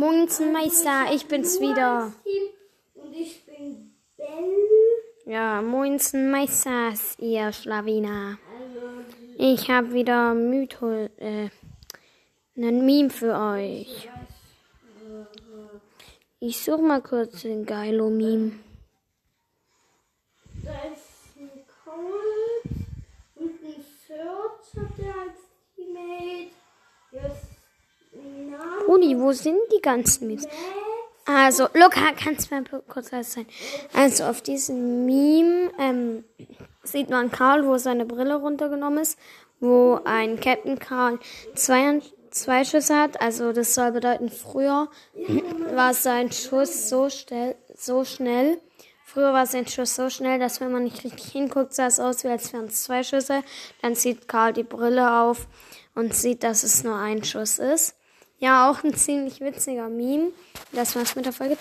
Moinsenmeister, ich bin's wieder. Und ich bin Bell. Ja, Moinsenmeisters, ihr Schlawiner. Also, Ich hab wieder Mytho, äh, einen Meme für euch. Ich such mal kurz den Geilo-Meme. da ist ein Colt und ein Search hat er als Rudi, wo sind die ganzen Memes? Also, Luca, kannst du mal kurz leise sein? Also, auf diesem Meme ähm, sieht man Karl, wo seine Brille runtergenommen ist, wo ein Captain Karl zwei, zwei Schüsse hat. Also, das soll bedeuten, früher war sein Schuss so, schnell, so schnell. Früher war sein Schuss so schnell, dass wenn man nicht richtig hinguckt, sah es aus, wie als wären es zwei Schüsse. Dann zieht Karl die Brille auf und sieht, dass es nur ein Schuss ist. Ja, auch ein ziemlich witziger Meme. Das war's mit der Folge.